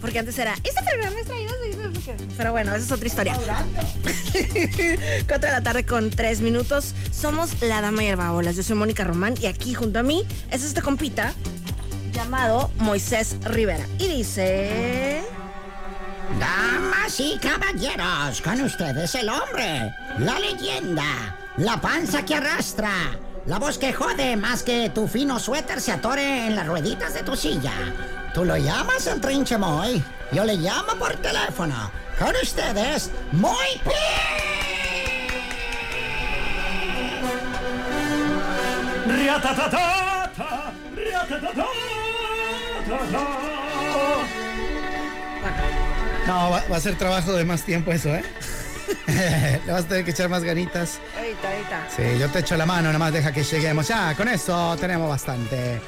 Porque antes era, este programa es traído Pero bueno, esa es otra historia. 4 de la tarde con 3 minutos. Somos la Dama y el Babolas. Yo soy Mónica Román y aquí junto a mí es este compita llamado Moisés Rivera. Y dice... Damas y caballeros, con ustedes el hombre, la leyenda, la panza que arrastra, la voz que jode más que tu fino suéter se atore en las rueditas de tu silla. Tú lo llamas el trinche Moy, yo le llamo por teléfono. Con ustedes, Moy No, va, a ser trabajo de más tiempo eso, ¿eh? Le vas a tener que echar más ganitas. Ahorita, ahorita. Sí, yo te echo la mano, nada más deja que lleguemos. Ya, con eso tenemos bastante.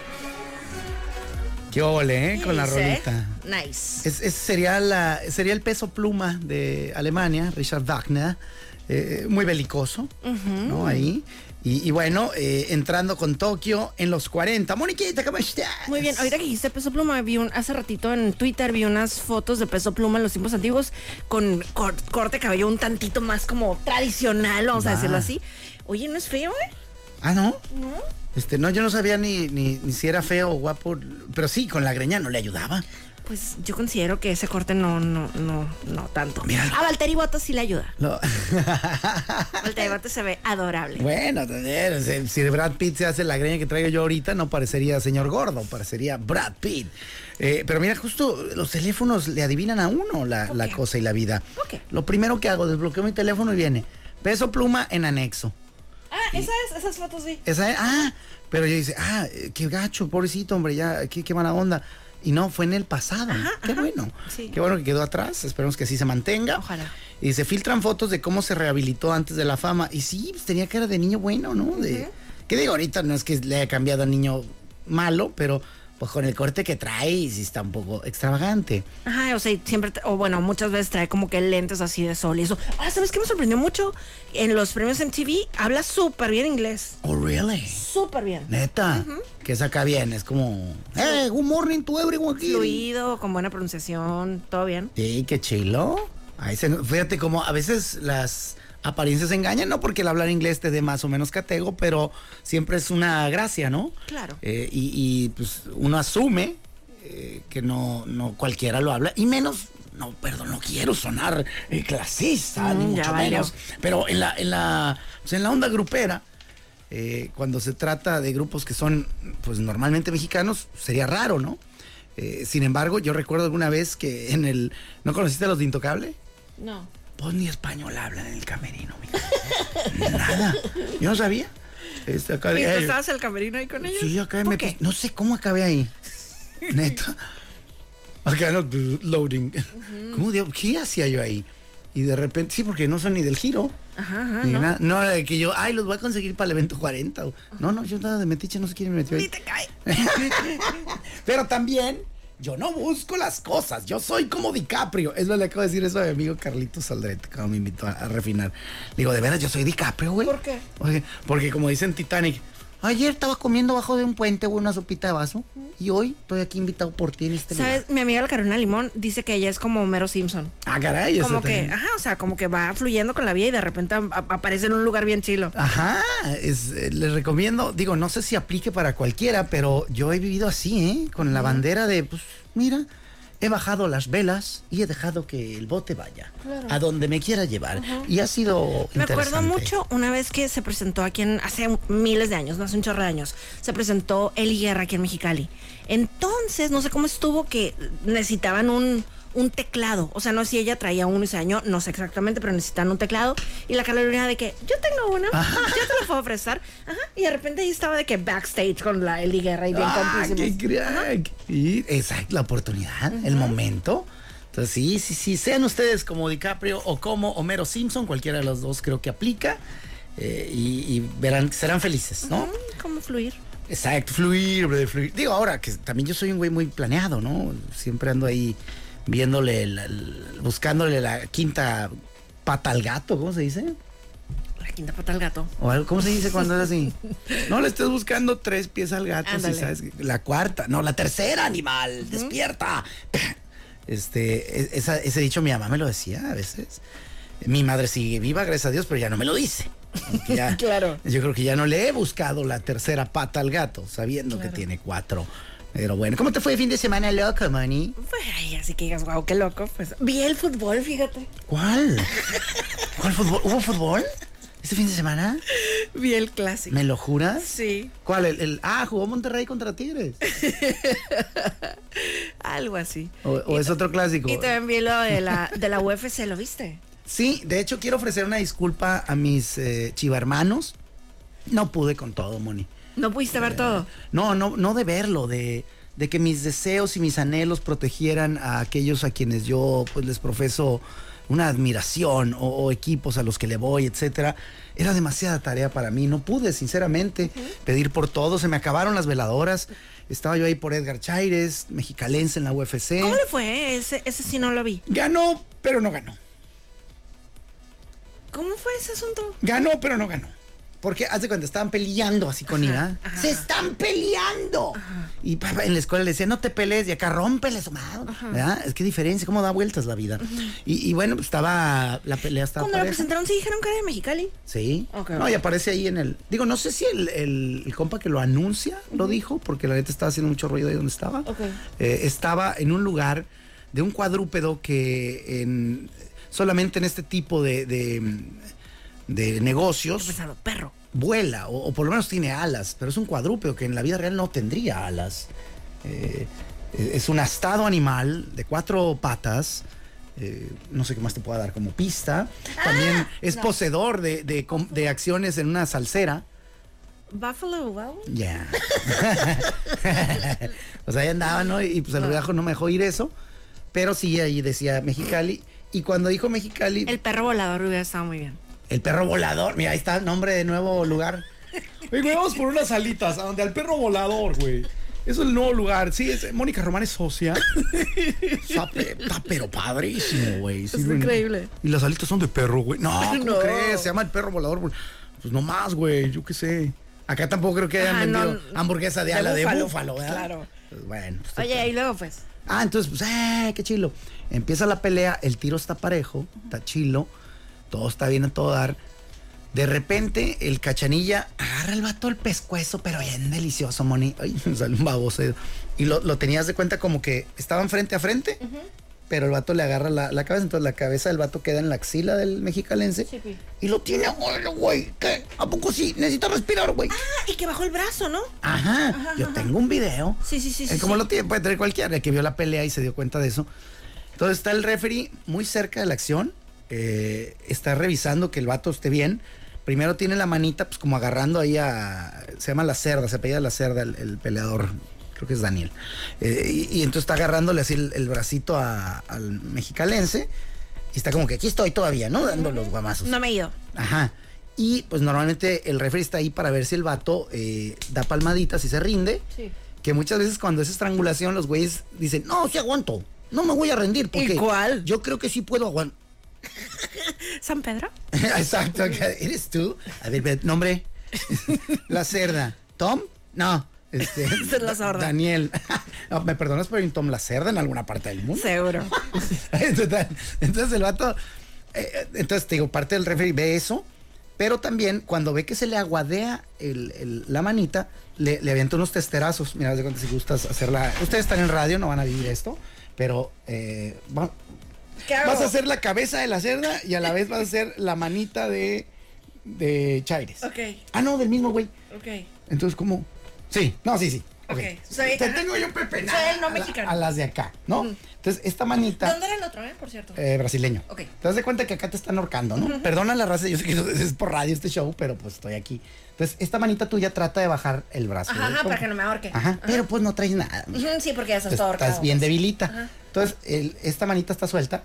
Qué ole, ¿eh? Con la rolita. Nice. Es, sería, la, sería el peso pluma de Alemania, Richard Wagner. Eh, muy belicoso, ¿no? Ahí. Y, bueno, eh, entrando con Tokio en los 40. Moniquita, ¿cómo estás? Muy bien, ahorita que dijiste peso pluma, vi un, hace ratito en Twitter vi unas fotos de peso pluma en los tiempos antiguos con corte de cabello un tantito más como tradicional, vamos a decirlo así. Oye, ¿no es feo, eh? Ah, ¿no? No. Este, no, yo no sabía ni, ni, ni si era feo o guapo, pero sí, con la greña no le ayudaba. Pues yo considero que ese corte no, no, no, no tanto. A Valtteri Bottas sí le ayuda. No. Valtteri Bottas se ve adorable. Bueno, si Brad Pitt se hace la greña que traigo yo ahorita, no parecería señor gordo, parecería Brad Pitt. Eh, pero mira, justo los teléfonos le adivinan a uno la, cosa y la vida. Lo primero que hago, desbloqueo mi teléfono y viene peso pluma en anexo. Ah, esa es, esas fotos sí. Esa es, ah, pero yo dice, ah, qué gacho, pobrecito, hombre, ya, qué, qué mala onda. Y no, fue en el pasado. Qué bueno. Qué bueno que quedó atrás. Esperemos que así se mantenga. Ojalá. Y se filtran fotos de cómo se rehabilitó antes de la fama. Y sí, pues, tenía cara de niño bueno, ¿no? De, ¿Qué digo? Ahorita no es que le haya cambiado a niño malo, pero pues con el corte que trae, sí está un poco extravagante. Ajá, o sea, siempre, o bueno, muchas veces trae como que lentes así de sol y eso. Ah, ¿sabes qué me sorprendió mucho? En los premios en TV habla súper bien inglés. Oh, really? Súper bien. Neta. Que saca bien, es como, hey, good morning to everyone aquí. Fluido, con buena pronunciación, todo bien. Sí, qué chilo. Ahí se, fíjate como a veces las apariencias engañan, no porque el hablar inglés te dé más o menos catego, pero siempre es una gracia, ¿no? Claro. Eh, y, pues uno asume eh, que no, no cualquiera lo habla, y menos, no, perdón, no quiero sonar eh, clasista, ni mm, mucho menos, pero en la, en la, pues, en la onda grupera, cuando se trata de grupos que son, pues normalmente mexicanos, sería raro, ¿no? sin embargo, yo recuerdo alguna vez que en el, ¿no conociste a los de Intocable? No. Pues ni español hablan en el camerino, Nada. Yo no sabía. Este, acá ¿Y tú estabas el camerino ahí con ellos? Sí, acá me No sé cómo acabé ahí. Neta. Acá no, loading. ¿Cómo digo? ¿Qué hacía yo ahí? Y de repente, sí, porque no son ni del giro. Ajá, ajá. no. no de que yo, ay, los voy a conseguir para el evento 40. No, no, yo nada de metiche, no sé quién me metió ahí. Ni te cae. Pero también yo no busco las cosas, yo soy como DiCaprio. Es lo que le acabo de decir eso a mi amigo Carlitos Aldrete, cuando me invitó a, refinar. Digo, de veras, yo soy DiCaprio, güey. ¿Por qué? porque como dicen Titanic, Ayer estaba comiendo bajo de un puente, una sopita de vaso. Y hoy estoy aquí invitado por ti en este ¿Sabes? Mi amiga la Carolina Limón dice que ella es como Mero Simpson. Ah, caray. Como que, ajá, o sea, como que va fluyendo con la vida y de repente aparece en un lugar bien chilo. Ajá, es, eh, les recomiendo, digo, no sé si aplique para cualquiera, pero yo he vivido así, ¿eh? Con la bandera de, pues, mira, he bajado las velas y he dejado que el bote vaya a donde me quiera llevar. Y ha sido Me acuerdo mucho una vez que se presentó aquí en, hace miles de años, no hace un chorro de años, se presentó Eli Guerra aquí en Mexicali. Entonces, no sé cómo estuvo que necesitaban un un teclado. O sea, no sé si ella traía uno ese año, no sé exactamente, pero necesitan un teclado. Y la Carolina de que yo tengo uno, yo te lo puedo prestar. Ajá. Y de repente ahí estaba de que backstage con la Eli Guerra y bien ah, qué Y exacto, la oportunidad, el momento. Entonces, sí, sí, sí, sean ustedes como DiCaprio o como Homero Simpson, cualquiera de los dos creo que aplica. eh, y, y verán, serán felices, ¿no? ¿Cómo fluir? Exacto, fluir, fluir. Digo, ahora que también yo soy un güey muy planeado, ¿no? Siempre ando ahí viéndole, la- la- buscándole la quinta pata al gato, ¿cómo se dice? La quinta pata al gato. O algo, ¿Cómo se dice cuando es así? No le estés buscando tres pies al gato, si sabes. La cuarta, no, la tercera, animal, despierta. Este, e- esa- ese dicho mi mamá me lo decía a veces. Mi madre sigue viva, gracias a Dios, pero ya no me lo dice. Ya- Claro. Yo creo que ya no le he buscado la tercera pata al gato, sabiendo que tiene cuatro. Pero bueno, ¿cómo te fue el fin de semana, loco, Manny? Pues, ay, así que digas, wow, qué loco. Pues vi el fútbol, fíjate. ¿Cuál? ¿Cuál fútbol? ¿Hubo fútbol? ¿Este fin de semana? Vi el clásico. ¿Me lo juras? Sí, ¿Cuál? El, el- ah, jugó Monterrey contra Tigres. algo así. ¿O, o es otro clásico? Y también vi lo de la, de la UFC, ¿lo viste? Sí, de hecho quiero ofrecer una disculpa a mis eh, chivarmanos. No pude con todo, Moni. ¿No pudiste ver todo? No, no, no de verlo, de, de que mis deseos y mis anhelos protegieran a aquellos a quienes yo pues les profeso una admiración o, o equipos a los que le voy, etcétera. Era demasiada tarea para mí. No pude, sinceramente, pedir por todo. Se me acabaron las veladoras. Estaba yo ahí por Edgar Chaires, mexicalense en la UFC. ¿Cómo le fue? Ese, ese sí no lo vi. Ganó, pero no ganó. ¿Cómo fue ese asunto? Ganó, pero no ganó. Porque hace cuando estaban peleando así con ira. ajá. ¡Se están peleando! Y papá, en la escuela le decía, no te pelees, y acá rómpele su madre. ¿Verdad? Es que diferencia, cómo da vueltas la vida. y, y bueno, pues estaba, la pelea estaba Cuando pareja. presentaron sí dijeron que era de Mexicali. Sí. Ok, no, y aparece ahí en el. Digo, no sé si el, el- el compa que lo anuncia lo dijo, porque la neta estaba haciendo mucho ruido ahí donde estaba. Ok. Eh, estaba en un lugar de un cuadrúpedo que en, solamente en este tipo de, de, de negocios pensaba, perro. vuela, o, o por lo menos tiene alas, pero es un cuadrúpedo que en la vida real no tendría alas. Eh, es un astado animal de cuatro patas. eh, no sé qué más te pueda dar como pista. También es poseedor de, de acciones en una salsera. Buffalo Wow. Ya. pues ahí andaba, ¿no? Y pues el ruidajo no me dejó ir eso. Pero sí, ahí decía Mexicali. Y cuando dijo Mexicali, El perro volador hubiera estado muy bien. El perro volador. Mira, ahí está el nombre de nuevo lugar. Oye, güey, vamos por unas alitas, a donde al perro volador, güey. Eso es el nuevo lugar. Sí, es, Mónica Román es socia. Está, pe- está pero padrísimo, güey. Es Sirven- increíble. Y las alitas son de perro, güey. No, ¿cómo No. crees? Se llama el perro volador. Pues no más, güey. Yo qué sé. Acá tampoco creo que hayan Ah, no, vendido hamburguesa de de ala de búfalo. búfalo, ¿verdad? Claro. Pues bueno. pues, Oye, y luego pues. Ah, entonces, pues, eh, qué chilo. Empieza la pelea, el tiro está parejo, está chilo, todo está bien a todo dar. De repente, el cachanilla agarra el vato el pescuezo, pero bien delicioso, Moni. Ay, me sale un baboso. Y lo, lo tenías de cuenta como que estaban frente a frente, pero el vato le agarra la, la cabeza, entonces la cabeza del vato queda en la axila del mexicalense. Sí, y lo tiene, "Órale, güey, ¿qué? ¿A poco sí? Necesita respirar, güey. Ah, y que bajó el brazo, ¿no? Ajá, yo tengo un video. Sí, sí, sí, sí, como sí. lo tiene, puede tener cualquiera, que vio la pelea y se dio cuenta de eso. Entonces está el referee muy cerca de la acción, eh, está revisando que el vato esté bien. Primero tiene la manita, pues como agarrando ahí a. Se llama la cerda, se apellida la cerda el, el peleador. Creo que es Daniel. Eh, y, y entonces está agarrándole así el, el bracito a- al mexicalense. Y está como que aquí estoy todavía, ¿no? Dando los guamazos. No me he ido. Ajá. Y pues normalmente el referee está ahí para ver si el vato eh, da palmaditas y se rinde. Sí. Que muchas veces cuando es estrangulación los güeyes dicen, no, sí aguanto. No me voy a rendir porque cuál? yo creo que sí puedo aguantar. ¿San Pedro? Exacto, eres tú. A ver, ve, nombre. la cerda. ¿Tom? No. Este, es la sorda. Daniel. No, ¿Me perdonas por un Tom la cerda en alguna parte del mundo? Seguro. Entonces el vato, eh, entonces te digo, parte del referee ve eso, pero también cuando ve que se le aguadea el- el- la manita, le, le avienta unos testerazos. Mira, de cuenta si gustas hacerla. Ustedes están en radio, no van a vivir esto, pero eh, va- ¿Qué hago? Vas a hacer la cabeza de la cerda y a la vez vas a hacer la manita de, de Chaires. Ok, Ah, no, del mismo güey. ok. Entonces, ¿cómo? Sí, no, sí, sí. Ok, soy- Te ajá. tengo yo Pepe. Soy el no mexicano. A, las de acá, ¿no? Entonces, esta manita. ¿Dónde era el otro, eh? Por cierto. Eh, brasileño. Ok. Te das de cuenta que acá te están ahorcando, ¿no? Perdona la raza, yo sé que es por radio este show, pero pues estoy aquí. Entonces, esta manita tuya trata de bajar el brazo. Ajá, ajá, Como- para que no me ahorque. Ajá, pero pues no traes nada. Sí, porque ya estás todo ahorcado. estás bien pues. debilita. Ajá. Entonces, el- esta manita está suelta,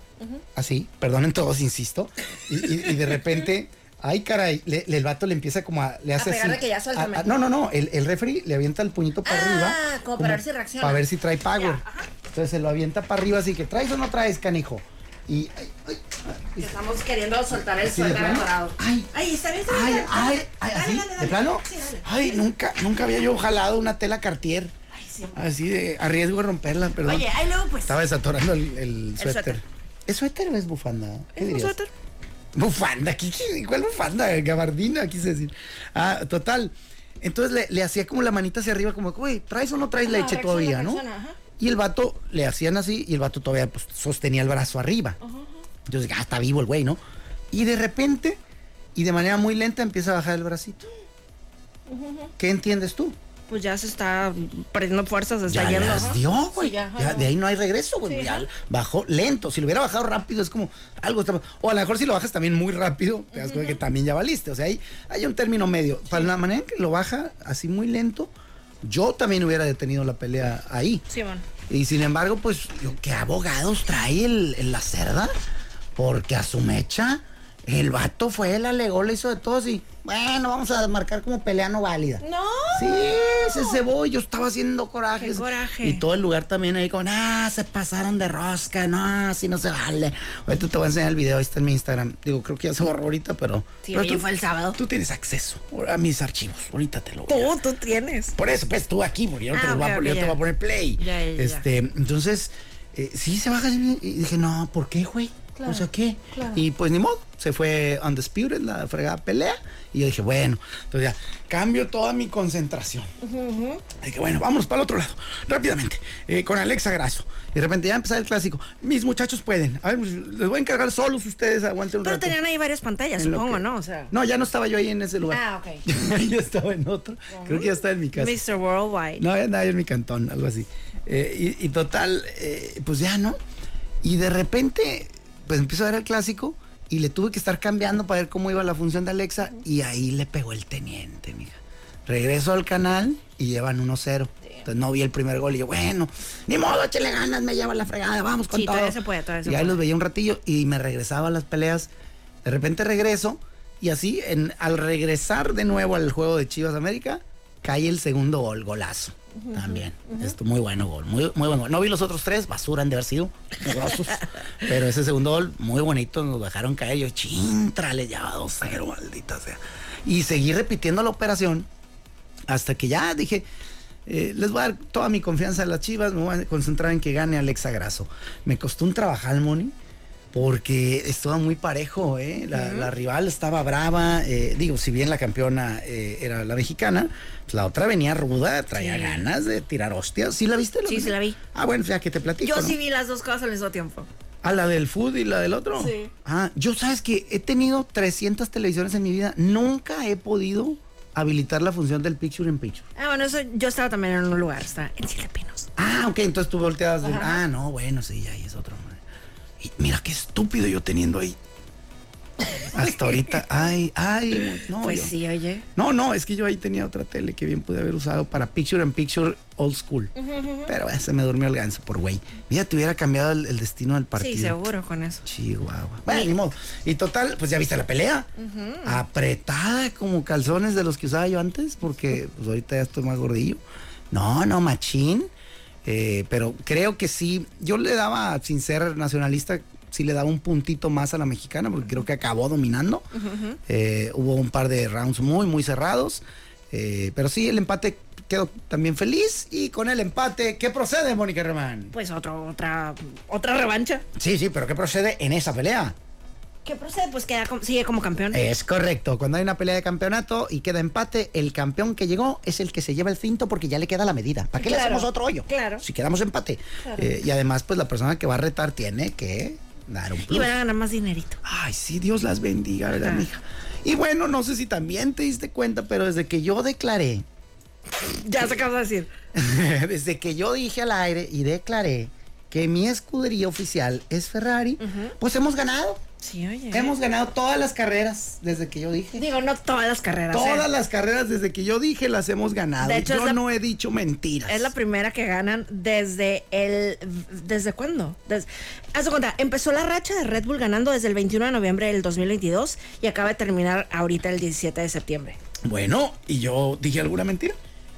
así, perdonen todos, insisto. Y, y- y de repente, ay caray, le- le- el vato le empieza como a, le hace pegarle así. que ya a- a- no, no, no, el, el referee le avienta el puñito para Ah, arriba. como para ver si reacciona. Para ver si trae power. Ya. Entonces se lo avienta para arriba, así que traes o no traes, canijo. Y, ay, ay, Que Estamos queriendo soltar el ¿Así suéter dorado. Ay. Ay, está bien, está bien. Ay, ay, dale, ay, dale, ¿así? dale, ¿De plano? Sí, dale. Ay, nunca, nunca había yo jalado una tela Cartier. Ay, sí. Así de, a riesgo de romperla, perdón. Oye, ahí luego pues. Estaba desatorando el, el suéter. suéter. ¿Es suéter o es bufanda? ¿Qué ¿Es un dirías? suéter? Bufanda, ¿qué, qué- cuál bufanda? Gabardina, quise decir. Ah, total. Entonces le, le hacía como la manita hacia arriba, como, güey, ¿traes o no traes Ajá, leche todavía, no? reacciona, ajá. Y el vato le hacían así y el vato todavía pues, sostenía el brazo arriba. Entonces, ah, está vivo el güey, ¿no? Y de repente, y de manera muy lenta, empieza a bajar el bracito. ¿Qué entiendes tú? Pues ya se está perdiendo fuerzas, se está Ya yendo. las ajá. dio, güey. Sí, ya, de ahí no hay regreso, güey. Sí, ya bajó lento. Si lo hubiera bajado rápido, es como algo está- O a lo mejor si lo bajas también muy rápido, te das cuenta que también ya valiste. O sea, hay, hay un término medio. Para la manera en que lo baja así muy lento, yo también hubiera detenido la pelea ahí. Sí, bueno. Y sin embargo, pues, ¿qué abogados trae el, el la cerda? Porque a su mecha, el vato fue, él alegó, le hizo de todos y, bueno, vamos a marcar como pelea no válida. No. Sí, se cebó y yo estaba haciendo corajes. Qué coraje. Y todo el lugar también ahí con, ah, se pasaron de rosca, no, así no se vale. Ahorita te voy a enseñar el video, ahí está en mi Instagram. Digo, creo que ya se borró ahorita, pero... Sí, pero oye, fue el sábado. Tú tienes acceso a mis archivos, ahorita te lo voy a... Tú, tú tienes. Por eso, pues tú aquí, porque yo, te, Ah, lo voy a yo te voy a poner play. Ya, ya, ya. este, entonces, eh, sí se baja así, y dije, no, ¿por qué, güey? O sea, ¿qué? Y pues ni modo, se fue Undisputed, la fregada pelea, y yo dije, bueno, entonces ya, cambio toda mi concentración. Dije, bueno, vámonos para el otro lado, rápidamente, eh, con Alexa Grasso. Y de repente ya empezar el clásico. Mis muchachos pueden. A ver, les voy a encargar solos ustedes, aguanten un Pero rato. tenían ahí varias pantallas, En supongo, que- ¿no? O sea. No, ya no estaba yo ahí en ese lugar. Ah, ok. yo estaba en otro. Creo que ya estaba en mi casa. Mr. Worldwide. No, andaba yo en mi cantón, algo así. Eh, y, y total, eh, pues ya, ¿no? Y de repente, pues empiezo a ver el clásico y le tuve que estar cambiando para ver cómo iba la función de Alexa y ahí le pegó el teniente, mija. Regreso al canal y llevan 1-0. Entonces no vi el primer gol y yo, bueno, ni modo, échale ganas, me lleva la fregada, vamos con Sí, todo. se puede, se y ahí puede. los veía un ratillo y me regresaba a las peleas. De repente regreso y así, en, al regresar de nuevo al juego de Chivas América, cae el segundo gol, golazo. También. Esto muy bueno gol, muy, muy buen gol. No vi los otros tres, basura han de haber sido, pero ese segundo gol, muy bonito, nos dejaron caer. Yo, chintra, le llevaba 2-0, maldita sea. Y seguí repitiendo la operación hasta que ya dije, eh, les voy a dar toda mi confianza a las chivas, me voy a concentrar en que gane Alexa Grasso. Me costó un trabajar, Moni, porque estaba muy parejo, ¿eh? La, la rival estaba brava, eh, digo, si bien la campeona eh, era la mexicana, pues la otra venía ruda, traía Sí. ganas de tirar hostias. ¿Sí la viste? Sí, sí la vi. Ah, bueno, ya que te platico. Yo ¿no? sí vi las dos cosas al mismo tiempo. ¿A la del food y la del otro? Sí. Ah, yo sabes que he tenido 300 televisiones en mi vida, nunca he podido habilitar la función del picture in picture. Ah, bueno, eso yo estaba también en un lugar, estaba en Siete Pinos. Ah, ok, entonces tú volteabas. de- ah, no, bueno, sí, ya ahí es otro. Y mira qué estúpido yo teniendo ahí. Hasta ahorita, ay, ay, no. Pues yo- sí, oye. No, no, es que yo ahí tenía otra tele que bien pude haber usado para Picture in Picture Old School. Pero eh, se me durmió el ganso por güey. Mira, te hubiera cambiado el, el destino del partido. Sí, seguro con eso. Chihuahua. Bueno, ni modo. Y total, pues ya viste la pelea. Apretada como calzones de los que usaba yo antes, porque pues ahorita ya estoy más gordillo. No, no, machín. Eh, pero creo que sí, yo le daba, sin ser nacionalista, sí le daba un puntito más a la mexicana, porque creo que acabó dominando. Eh, hubo un par de rounds muy, muy cerrados. Eh, pero sí, el empate quedó también feliz. Y con el empate, ¿qué procede, Mónica Román? Pues otro, otra, otra revancha. Sí, sí, pero ¿qué procede en esa pelea? ¿Qué procede? Pues queda como- sigue como campeón. Es correcto. Cuando hay una pelea de campeonato y queda empate, el campeón que llegó es el que se lleva el cinto porque ya le queda la medida. ¿Para qué le hacemos otro hoyo? claro. Si quedamos empate. Eh, y además, pues la persona que va a retar tiene que dar un y plus. van a ganar más dinerito. Ay, sí, Dios las bendiga, ¿verdad, Ajá. mija? Y bueno, no sé si también te diste cuenta, pero desde que yo declaré Ya sé qué vas a decir. Desde que yo dije al aire y declaré que mi escudería oficial es Ferrari, pues hemos ganado. Sí, oye. Hemos ganado todas las carreras desde que yo dije. Digo, no todas las carreras. Todas ¿eh? las carreras desde que yo dije las hemos ganado. De hecho, yo la- no he dicho mentiras. Es la primera que ganan desde el. ¿Desde cuándo? Des- haz de cuenta, empezó la racha de Red Bull ganando desde el 21 de noviembre del 2022 y acaba de terminar ahorita el 17 de septiembre. Bueno, ¿y yo dije alguna mentira?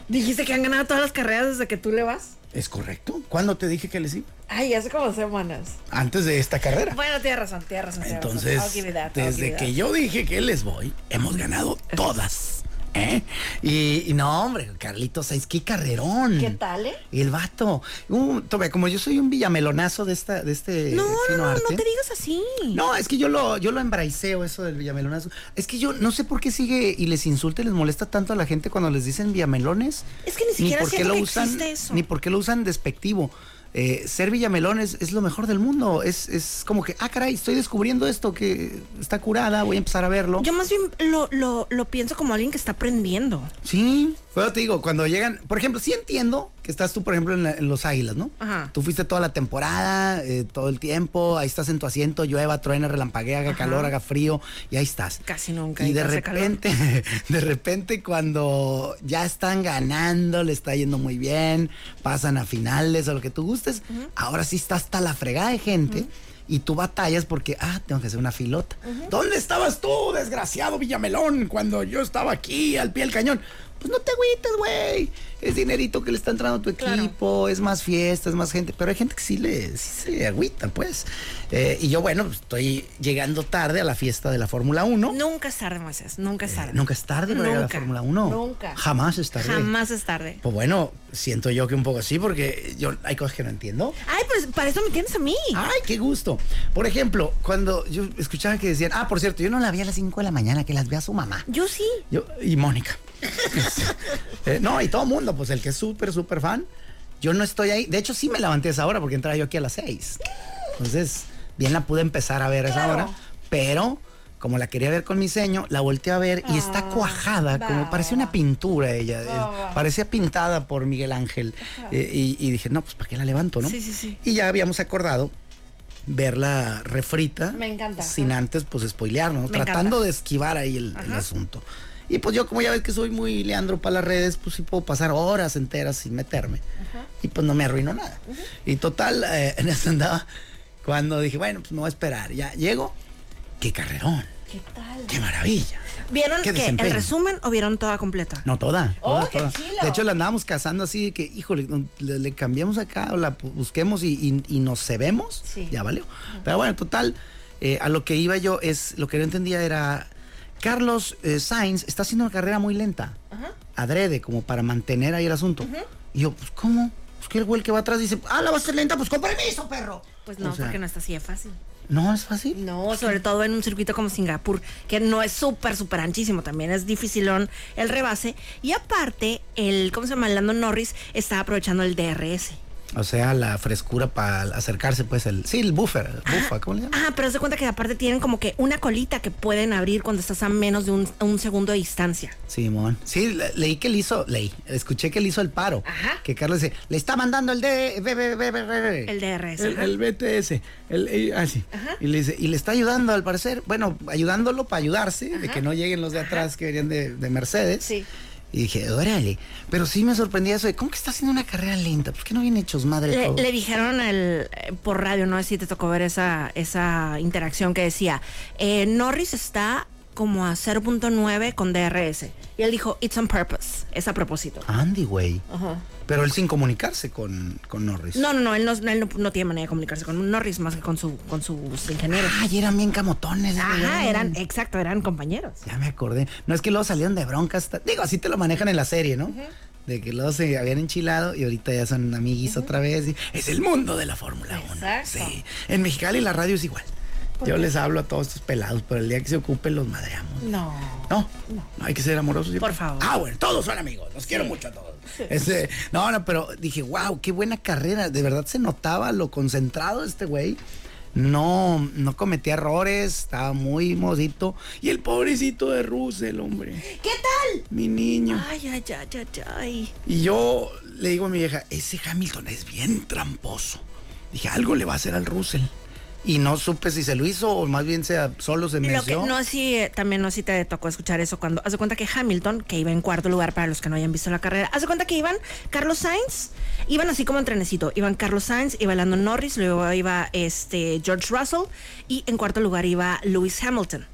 Dijiste que han ganado todas las carreras desde que tú le vas. ¿Es correcto? ¿Cuándo te dije que les iba? Ay, hace como semanas. Antes de esta carrera. Bueno, tienes razón, tienes razón. tienes razón. Entonces, that, desde que yo dije que les voy, hemos ganado todas. ¿Eh? Y, y no, hombre, Carlitos Sainz, qué carrerón. ¿Qué tal, eh? Y el vato. Uh, tome, como yo soy un villamelonazo de esta, de este No, no, fino no, arte. no te digas así. No, es que yo lo, yo lo embraiceo eso del villamelonazo. Es que yo no sé por qué sigue y les insulta y les molesta tanto a la gente cuando les dicen villamelones. Es que ni siquiera por qué lo que usan, eso. Ni por qué lo usan despectivo. Eh, ser villamelón es, es lo mejor del mundo. Es, es como que, ah, caray, estoy descubriendo esto que está curada, voy a empezar a verlo. Yo más bien lo, lo, lo pienso como alguien que está aprendiendo. Sí, pero te digo, cuando llegan, por ejemplo, sí entiendo que estás tú, por ejemplo, en, la- en los Águilas, ¿no? Ajá. Tú fuiste toda la temporada, eh, todo el tiempo, ahí estás en tu asiento, llueva, truena, relampaguea, haga Ajá. calor, haga frío, y ahí estás. Casi nunca, Y de calor. repente, de repente cuando ya están ganando, le está yendo muy bien, pasan a finales o lo que tú gustes, ahora sí está hasta la fregada de gente. Y tú batallas porque, ah, tengo que hacer una filota. ¿Dónde estabas tú, desgraciado Villamelón, cuando yo estaba aquí al pie del cañón? Pues no te agüites, güey. Es dinerito que le está entrando a tu Claro. equipo, es más fiesta, es más gente. Pero hay gente que sí le sí se agüita, pues. Eh, y yo, bueno, pues, estoy llegando tarde a la fiesta de la Fórmula 1. Nunca es tarde, Moisés. Nunca es tarde. Eh, Nunca es tarde para llegar a la Nunca, Fórmula 1. nunca. Jamás es tarde. Jamás es tarde. Pues bueno, siento yo que un poco así, porque yo hay cosas que no entiendo. Ay, pues para eso me tienes a mí. Ay, qué gusto. Por ejemplo, cuando yo escuchaba que decían, ah, por cierto, yo no la vi a las 5 de la mañana, que las vea su mamá. Yo sí. Yo, y Mónica. Eh, no, y todo el mundo, pues el que es súper, súper fan. Yo no estoy ahí. De hecho, sí me levanté a esa hora porque entraba yo aquí a las 6. Entonces, bien la pude empezar a ver a esa Claro. hora. Pero, como la quería ver con mi seño, la volteé a ver y está cuajada, como parecía una pintura ella. Eh, parecía pintada por Miguel Ángel. Eh, y, y dije, no, pues ¿para qué la levanto, no? Sí, sí, sí. Y ya habíamos acordado verla refrita. Me encanta. Sin antes, pues, spoilearnos, tratando encanta. de esquivar ahí el, el asunto. Y pues yo, como ya ves que soy muy Leandro para las redes, pues sí puedo pasar horas enteras sin meterme. Y pues no me arruino nada. Y total, eh, en eso andaba cuando dije, bueno, pues me voy a esperar. Ya llego. ¡Qué carrerón! ¿Qué tal? ¡Qué maravilla! ¿Vieron Qué que el resumen o vieron toda completa? No, toda. ¡Oh, toda, qué toda. De hecho, la andábamos cazando así de que, híjole, le, le cambiamos acá o la busquemos y, y- y nos cebemos. Sí. Ya valió. Pero bueno, total, eh, a lo que iba yo es, lo que no entendía era, Carlos eh, Sainz está haciendo una carrera muy lenta. Adrede, como para mantener ahí el asunto. Y yo, pues, ¿cómo? Pues que el güey que va atrás dice, ah, la va a hacer lenta, pues con permiso, perro. Pues no, O sea, porque no está así de fácil. No es fácil. No, sobre todo en un circuito como Singapur, que no es súper, súper anchísimo, también es dificilón el rebase. Y aparte, el, ¿cómo se llama? El Lando Norris está aprovechando el DRS. O sea, la frescura para acercarse, pues, el, sí, el buffer, el bufa, ¿cómo le llaman? Ah, pero se cuenta que aparte tienen como que una colita que pueden abrir cuando estás a menos de un, un segundo de distancia. Simón. Sí, le- leí que él hizo, leí, escuché que él hizo el paro. Ajá. Que Carlos dice, le está mandando el D, B, B, B, B, B". El DRS. El, ajá. el BTS. El, eh, ah. Y le dice, y le está ayudando al parecer, bueno, ayudándolo para ayudarse, de que no lleguen los de atrás que venían de, de Mercedes. Sí. Y dije, órale. Pero sí me sorprendía eso de, ¿cómo que está haciendo una carrera lenta? ¿Por qué no vienen hechos madre Le, le dijeron el, eh, por radio, no sé si te tocó ver esa, esa interacción que decía, eh, Norris está como a 0.9 con DRS. Y él dijo, it's on purpose, es a propósito. Andy, güey. Ajá. Pero él sin comunicarse con, con Norris. No, no, no, él no, él no, no tiene manera de comunicarse con Norris más que con, su, con sus ingenieros. Ay, eran bien camotones. Ajá, eran, exacto, eran compañeros. Ya me acordé. No es que luego salieron de broncas. Digo, así te lo manejan en la serie, ¿no? De que luego se habían enchilado y ahorita ya son amiguis otra vez. y- es el mundo de la Fórmula 1. Exacto. Sí. En Mexicali la radio es igual. Yo les hablo a todos estos pelados, pero el día que se ocupen los madreamos. No. No, no hay que ser amorosos. Por favor. Ah, bueno, todos son amigos. Los quiero mucho a todos. Este, no, no, pero dije, wow, qué buena carrera. De verdad se notaba lo concentrado este güey. no, no cometía errores, estaba muy modito. Y el pobrecito de Russell, hombre. ¿Qué tal? Mi niño. Ay, ay, ay, ay, ay. Y yo le digo a mi vieja, ese Hamilton es bien tramposo. Dije, algo le va a hacer al Russell. Y no supe si se lo hizo o más bien sea, solo se que, mencionó. no, sí, también no, sí te tocó escuchar eso cuando. Haz de cuenta que Hamilton, que iba en cuarto lugar para los que no hayan visto la carrera, haz de cuenta que iban Carlos Sainz, iban así como en trenecito. Iban Carlos Sainz, iba Lando Norris, luego iba este George Russell y en cuarto lugar iba Lewis Hamilton.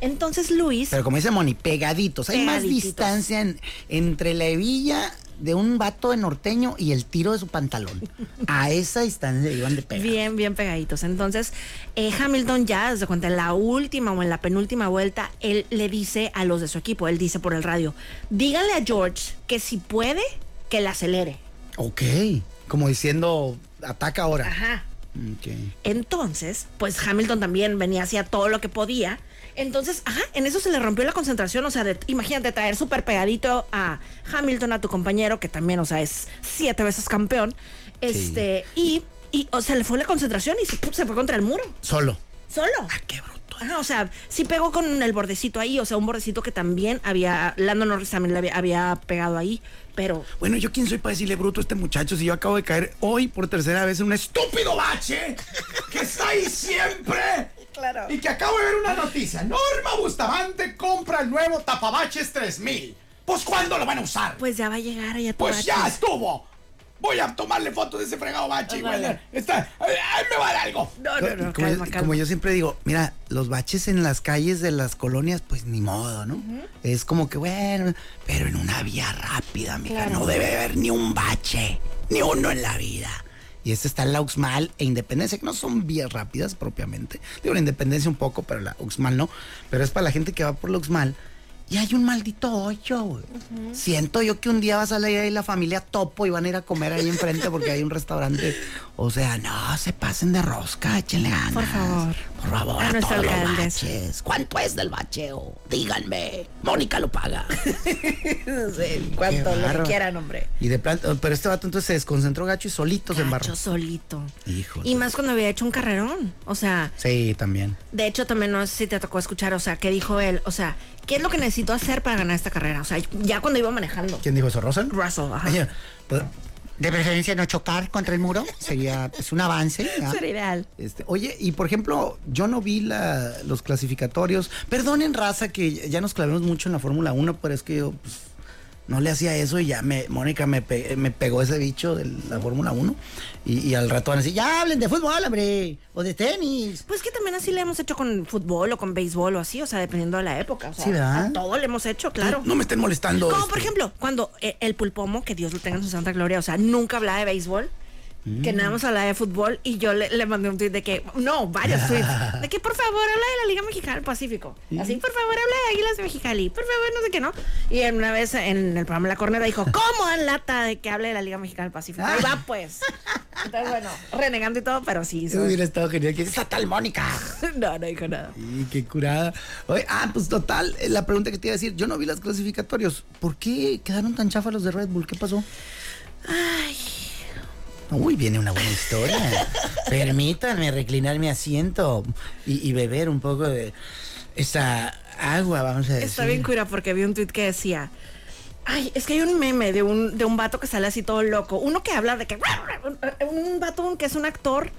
Entonces Lewis. Pero como dice Moni, pegaditos. Hay más distancia en- entre la hebilla de un vato de norteño y el tiro de su pantalón. A esa distancia iban de pegar. Bien, bien pegaditos. Entonces, eh, Hamilton ya, desde cuenta en la última o en la penúltima vuelta, él le dice a los de su equipo, él dice por el radio, díganle a George que si puede, que la acelere. Ok. Como diciendo, ataca ahora. Ajá. Ok. Entonces, pues Hamilton también venía hacia todo lo que podía. Entonces, ajá, en eso se le rompió la concentración. O sea, de- imagínate traer súper pegadito a Hamilton, a tu compañero, que también, o sea, es siete veces campeón. Este, y, y o sea, le fue la concentración y se, fue contra el muro. Solo. Solo. Ah, qué bruto. Ajá, o sea, sí pegó con el bordecito ahí, o sea, un bordecito que también había, Lando Norris también le había, había pegado ahí, pero Bueno, ¿yo quién soy para decirle bruto a este muchacho si yo acabo de caer hoy por tercera vez en un estúpido bache que está ahí siempre? Claro. Y que acabo de ver una noticia. Norma Bustamante compra el nuevo tapabaches 3000. Pues ¿cuándo lo van a usar? pues ya va a llegar allá Pues ya estuvo. Voy a tomarle fotos de ese fregado bache, güey. Vale. Está, ahí ahí me va a dar algo. No, no, no, como, calma, yo, calma. como yo siempre digo, mira, los baches en las calles de las colonias, pues ni modo, ¿no? Es como que, bueno, pero en una vía rápida, mija, Claro. no debe haber ni un bache, ni uno en la vida. Y este está la Uxmal e Independencia, que no son vías rápidas propiamente. Digo, la Independencia un poco, pero la Uxmal no. Pero es para la gente que va por la Uxmal. Y hay un maldito hoyo, güey. Siento yo que un día va a salir ahí la familia Topo y van a ir a comer ahí enfrente porque hay un restaurante. O sea, no, se pasen de rosca, échenle ganas. Por favor. Por favor, A a, todos los baches. ¿Cuánto es del bacheo? Díganme. Mónica lo paga. Sí, cuanto Qué lo que quieran, hombre. Y de planta, pero este vato entonces se desconcentró gacho y solito se embarró. Gacho solito. Hijo Y más cuando había hecho un carrerón. O sea, Sí, también. de hecho también no sé si te tocó escuchar, o sea, qué dijo él, o sea, ¿qué es lo que necesito hacer para ganar esta carrera? O sea, ya cuando iba manejando. ¿Quién dijo eso, Rosen? Russell, ajá. Oye, pues, de preferencia no chocar contra el muro. Sería pues, un avance. Sería ideal. Este, oye, y por ejemplo, yo no vi la- los clasificatorios. Perdonen, raza, que ya nos clavemos mucho en la Fórmula 1, pero es que yo pues, no le hacía eso y ya me, Mónica me, pe- me pegó ese bicho de la Fórmula 1. Y, y al rato van a decir, ya hablen de fútbol, hombre, o de tenis. Pues que también así le hemos hecho con fútbol o con béisbol o así, o sea, dependiendo de la época. O sea, Sí, ¿verdad? a todo le hemos hecho, claro. No me estén molestando. Como este. por ejemplo, cuando eh, el pulpomo, que Dios lo tenga en su santa gloria, o sea, nunca hablaba de béisbol, que nada más hablaba de fútbol, y yo le, le mandé un tweet de que, no, varios tweets, de que por favor habla de la Liga Mexicana del Pacífico. Así, por favor habla de Águilas de Mexicali, por favor, no sé qué, ¿no? Y en una vez en el programa La Corneta dijo, ¿cómo dan lata de que hable de la Liga Mexicana del Pacífico? Ahí va, pues. Entonces, bueno, renegando y todo, pero sí. Eso hubiera estado genial. que esa tal Mónica. No, no dijo nada. Y qué curada. Oye, ah, pues total, eh, la pregunta que te iba a decir, yo no vi los clasificatorios. ¿Por qué quedaron tan chafas los de Red Bull? ¿Qué pasó? Ay, Uy, viene una buena historia. Permítanme reclinar mi asiento y, y beber un poco de esa agua, vamos a decir. Está bien cura porque vi un tweet que decía. Ay, es que hay un meme de un, de un vato que sale así todo loco. Uno que habla de que. Un, un vato que es un actor.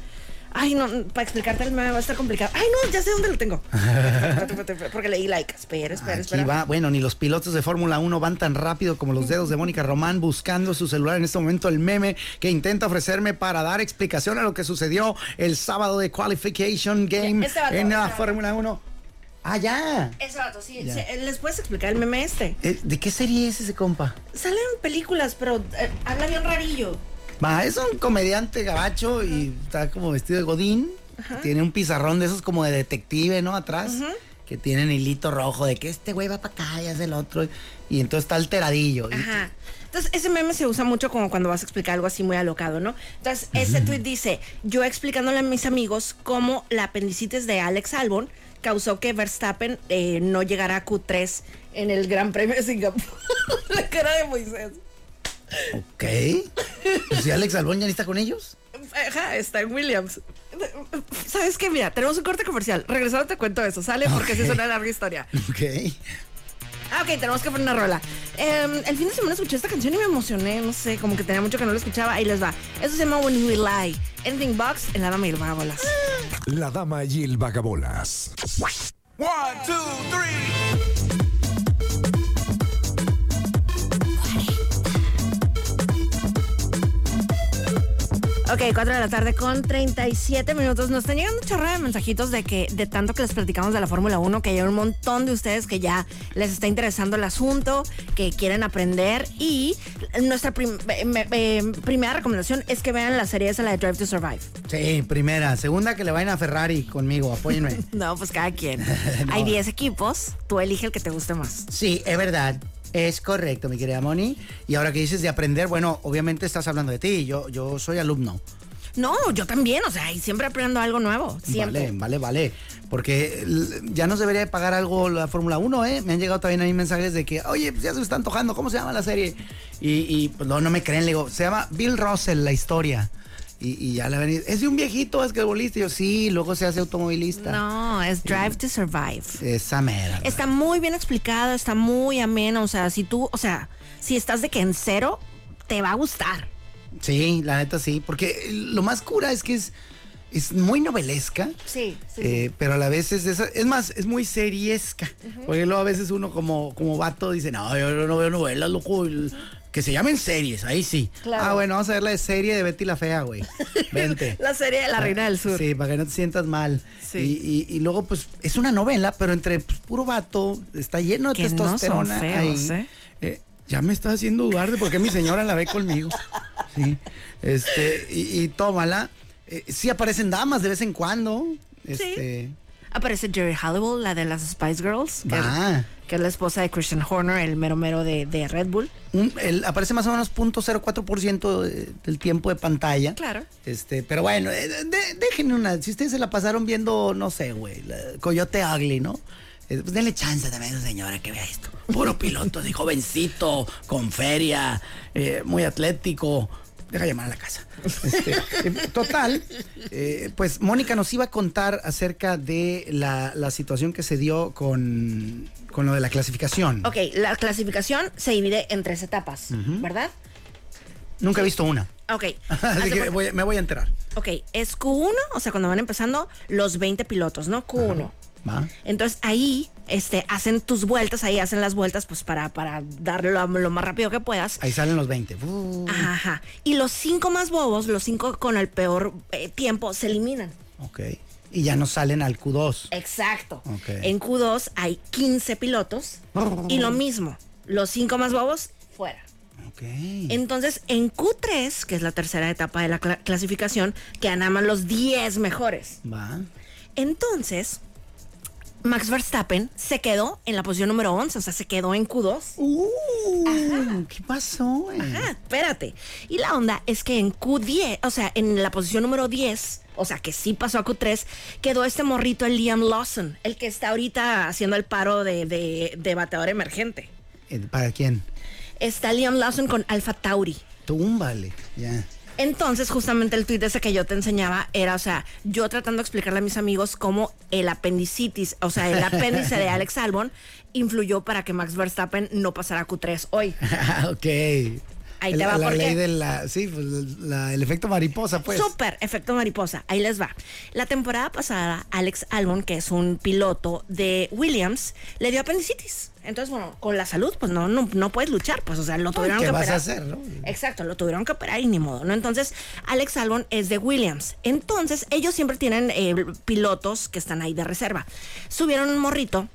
Ay, no, para explicarte el meme va a estar complicado. Ay, no, ya sé dónde lo tengo. Porque leí like. Espera, espera, Aquí espera. va, bueno, ni los pilotos de Fórmula 1 van tan rápido como los dedos de Mónica Román buscando su celular en este momento el meme que intenta ofrecerme para dar explicación a lo que sucedió el sábado de Qualification Game Este en la este. Fórmula 1. Ah, ya. Ese vato, sí. Ya. ¿Les puedes explicar el meme este? Eh, ¿De qué serie es ese compa? Salen películas, pero eh, habla bien rarillo. Va, es un comediante gabacho y está como vestido de godín. Tiene un pizarrón de esos como de detective, ¿no? Atrás. Que tienen hilito rojo de que este güey va para acá y hace el otro. Y entonces está alteradillo. Ajá. Entonces, ese meme se usa mucho como cuando vas a explicar algo así muy alocado, ¿no? Entonces, ese tweet dice, yo explicándole a mis amigos cómo la apendicitis de Alex Albon causó que Verstappen eh, no llegara a Q3 en el Gran Premio de Singapur. la cara de Moisés. Ok. Pues si Alex Albón ya ni está con ellos. Ajá, está en Williams. ¿Sabes qué? Mira, tenemos un corte comercial. Regresando te cuento eso, ¿sale? Porque sí es una larga historia. Ok. Ah, ok, tenemos que poner una rola. Em, el fin de semana escuché esta canción y me emocioné, no sé, como que tenía mucho que no la escuchaba. Ahí les va. Eso se llama When We Lie. Anything Box en la dama y el vagabolas. La dama y el vagabolas. One, two, three. Ok, 4 de la tarde con 37 minutos. Nos están llegando un chorro de mensajitos de que de tanto que les platicamos de la Fórmula 1, que hay un montón de ustedes que ya les está interesando el asunto, que quieren aprender. Y nuestra prim- eh, eh, primera recomendación es que vean la serie esa, la de Drive to Survive. Sí, primera. Segunda, que le vayan a Ferrari conmigo. Apóyenme. No, pues cada quien. Hay 10 equipos, tú elige el que te guste más. Sí, es verdad. Es correcto, mi querida Moni. Y ahora que dices de aprender, bueno, obviamente estás hablando de ti. Yo, yo soy alumno. No, yo también, o sea, y siempre aprendo algo nuevo. Siempre. Vale, vale, vale. Porque ya no se debería de pagar algo la Fórmula 1, ¿eh? Me han llegado también a mí mensajes de que, oye, pues ya se me está antojando, ¿cómo se llama la serie? Y, y, pues no, no me creen, le digo, se llama Bill Russell, la historia. Y, y ya le ven, es de un viejito basquetbolista. Y yo, sí, luego se hace automovilista. No, es Drive to Survive. Esa mera. Está muy bien explicado, está muy ameno. O sea, si tú, o sea, si estás de que en cero, te va a gustar. Sí, la neta sí. Porque lo más cura es que es, es muy novelesca. Sí, eh, pero a la vez es, esa- es más, es muy seriesca. Porque luego a veces uno como, como vato dice, no, yo no veo novelas, loco. Que se llamen series, ahí sí. Claro. Ah, bueno, vamos a ver la de serie de Betty la Fea, güey. Vente. La serie de La Reina del Sur. Sí, para que no te sientas mal. Sí. Y, y- y luego, pues, es una novela, pero entre pues, puro vato, está lleno de Que no son testosterona. feos, ahí. ¿eh? Eh, ya me está haciendo dudar de por qué mi señora la ve conmigo. Sí. Este, y, y tómala. Eh, sí aparecen damas de vez en cuando. Este. Aparece Jerry Halliwell, la de las Spice Girls, que, Va. que es la esposa de Christian Horner, el mero mero de, de Red Bull. Un- el- aparece más o menos 0.04% de- del tiempo de pantalla. Claro. Este, pero bueno, eh, de- déjenme una. Si ustedes se la pasaron viendo, no sé, güey, Coyote Ugly, ¿no? Eh, pues denle chance también a esa señora que vea esto. Puro piloto, así jovencito, con feria, eh, muy atlético. Deja llamar a la casa. Este, total, eh, pues Mónica nos iba a contar acerca de la, la situación que se dio con, con lo de la clasificación. Ok, la clasificación se divide en tres etapas, ¿verdad? Nunca he visto una. Ok. Así que voy- me voy a enterar. Ok, es Q1, o sea, cuando van empezando los 20 pilotos, ¿no? Q1. ¿Va? Entonces ahí este, hacen tus vueltas, ahí hacen las vueltas pues para, para darle lo, lo más rápido que puedas. Ahí salen los 20. Uh, Ajá, ajá. Y los cinco más bobos, los cinco con el peor eh, tiempo, se eliminan. ok. Y ya no salen al Q2. Exacto. Ok. En Q2 hay 15 pilotos y lo mismo, los cinco más bobos fuera. Ok. Entonces, en Q3, que es la tercera etapa de la cla- clasificación, quedan nada más los 10 mejores. Va. Entonces, Max Verstappen se quedó en la posición número 11, o sea, se quedó en Q2. Uh, ¿Qué pasó? güey? Ah, espérate. Y la onda es que en Q10, o sea, en la posición número 10, o sea, que sí pasó a Q3, quedó este morrito, el Liam Lawson, el que está ahorita haciendo el paro de, de, de bateador emergente. Eh, ¿Para quién? Está Liam Lawson con Alpha Tauri. Túmbale. Ya. Entonces, justamente el tweet ese que yo te enseñaba era, o sea, yo tratando de explicarle a mis amigos cómo el apendicitis, o sea, el apéndice de Alex Albon influyó para que Max Verstappen no pasara a Q3 hoy. ok. Ahí te va, la ¿por ley de la. Sí, pues la- el efecto mariposa, pues. Súper, efecto mariposa. Ahí les va. La temporada pasada, Alex Albon, que es un piloto de Williams, le dio apendicitis. Entonces, bueno, con la salud, pues no, no, no puedes luchar. Pues, o sea, lo tuvieron ¿qué que vas operar. a hacer, no? Exacto, lo tuvieron que operar y ni modo, ¿no? Entonces, Alex Albon es de Williams. Entonces, ellos siempre tienen eh, pilotos que están ahí de reserva. Subieron un morrito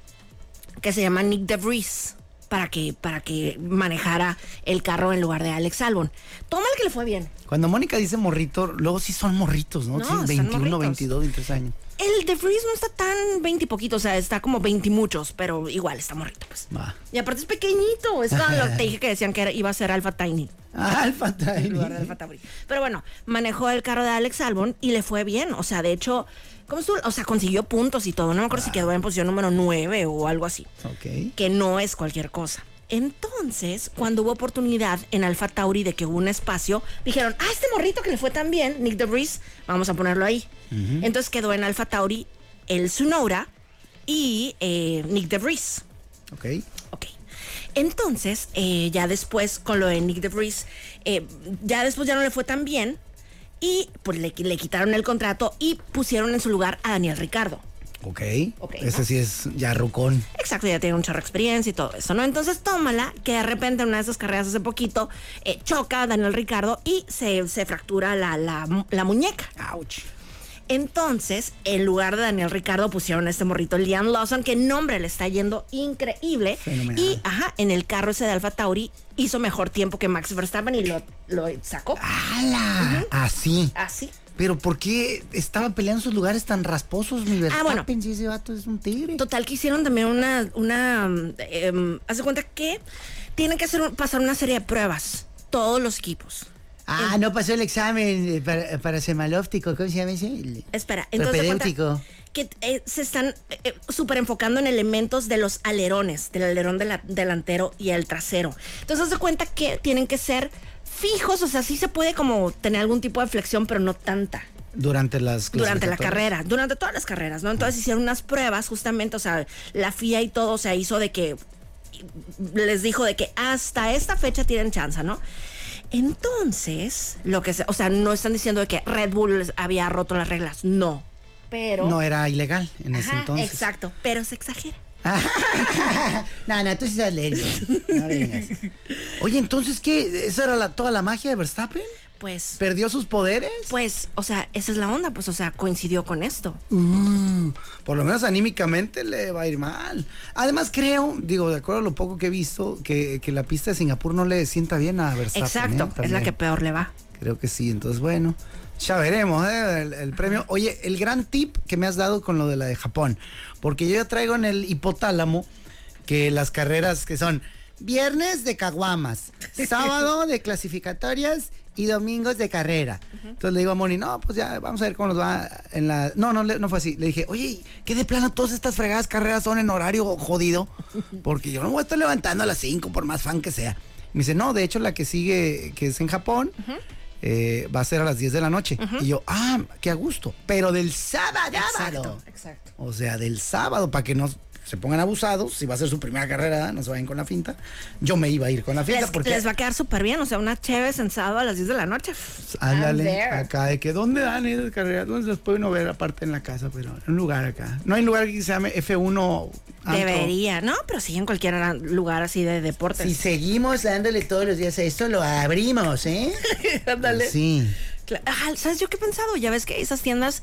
que se llama Nick DeVries para que, para que manejara el carro en lugar de Alex Albon. Tómale que le fue bien. Cuando Mónica dice morrito, luego sí son morritos, ¿no? No, Sí, están 21, morritos. 22, 23 años. El de Freeze no está tan 20 y poquito, o sea, está como 20 y muchos, pero igual está morrito, pues. Y aparte es pequeñito, es lo que te dije que decían que era- iba a ser Alpha Tiny. Ah, el en lugar de. Alpha Tauri. Pero bueno, manejó el carro de Alex Albon y le fue bien. O sea, de hecho, ¿cómo estuvo? O sea, consiguió puntos y todo. No me acuerdo si quedó en posición número 9 o algo así. Ok. Que no es cualquier cosa. Entonces, cuando hubo oportunidad en Alfa Tauri de que hubo un espacio, dijeron, ah, este morrito que le fue tan bien, Nick DeVries, vamos a ponerlo ahí. Entonces quedó en Alfa Tauri el Tsunoda y eh, Nick DeVries. Ok. Ok. Entonces, eh, ya después, con lo de Nick DeVries, eh, ya después ya no le fue tan bien. Y pues le, le quitaron el contrato y pusieron en su lugar a Daniel Ricardo. Ok. Ok, Ese ¿no? sí es ya rucón. Exacto, ya tiene un chorro de experiencia y todo eso, ¿no? Entonces tómala, que de repente en una de esas carreras hace poquito eh, choca a Daniel Ricardo y se, se fractura la, la- la muñeca. Ouch. Entonces, en lugar de Daniel Ricardo, pusieron a este morrito Liam Lawson, que nombre le está yendo increíble. Fenomenal. Y, ajá, en el carro ese de Alfa Tauri hizo mejor tiempo que Max Verstappen y lo, lo sacó. ¡Hala! Así. Así. Pero ¿por qué estaba peleando en sus lugares tan rasposos, mi Verstappen? Ah, bueno. Si ese vato es un tigre. Total que hicieron también una, una, eh, haz de cuenta que tienen que hacer pasar una serie de pruebas, todos los equipos. Ah, no pasó el examen eh, para, para semalóptico. ¿Cómo se llama ese? Espera, entonces cuenta que eh, se están eh, súper enfocando en elementos de los alerones, del alerón de la- delantero y el trasero. Entonces haz de cuenta que tienen que ser fijos, o sea, sí se puede como tener algún tipo de flexión, pero no tanta. Durante las Durante la carrera, durante todas las carreras, ¿no? Entonces hicieron unas pruebas justamente, o sea, la FIA y todo se hizo de que les dijo de que hasta esta fecha tienen chance, ¿no? Entonces, lo que se, o sea, no están diciendo de que Red Bull había roto las reglas, no. Pero No era ilegal en ese entonces. Exacto, pero se exagera. no, no, tú sí estás lento. No vengas. Oye, entonces, ¿qué? ¿Esa era la- toda la magia de Verstappen? Pues ¿Perdió sus poderes? pues, o sea, esa es la onda, pues, o sea, coincidió con esto. Mm, por lo menos anímicamente le va a ir mal. Además, creo, digo, de acuerdo a lo poco que he visto, que, que la pista de Singapur no le sienta bien a Verstappen. Exacto, ¿eh? es la que peor le va. Creo que sí, entonces bueno, ya veremos ¿eh? el, el premio. Oye, el gran tip que me has dado con lo de la de Japón, porque yo ya traigo en el hipotálamo que las carreras que son viernes de caguamas, sábado de clasificatorias y domingos de carrera. Entonces le digo a Moni, no, pues ya vamos a ver cómo nos va en la... No, no, no fue así. Le dije, oye, ¿qué de plano todas estas fregadas carreras son en horario jodido? Porque yo no me voy a estar levantando a las 5 por más fan que sea. Me dice, no, de hecho la que sigue, que es en Japón, eh, va a ser a las 10 de la noche. Y yo, ah, qué a gusto. Pero del sábado. Exacto, exacto. O sea, del sábado, para que no se pongan abusados, si va a ser su primera carrera, no se vayan con la finta. Yo me iba a ir con la finta Les, porque... les va a quedar súper bien, o sea, una chévere sensado a las 10 de la noche. Ándale, acá de que dónde dan esas carreras, dónde se las puede uno ver aparte en la casa, pero en un lugar acá. No hay lugar que se llame F1 antro. Debería, ¿no? Pero sí en cualquier lugar así de deportes. Si seguimos dándole todos los días a esto, lo abrimos, ¿eh? Ándale. Sí. Ah, ¿Sabes yo qué he pensado? Ya ves que esas tiendas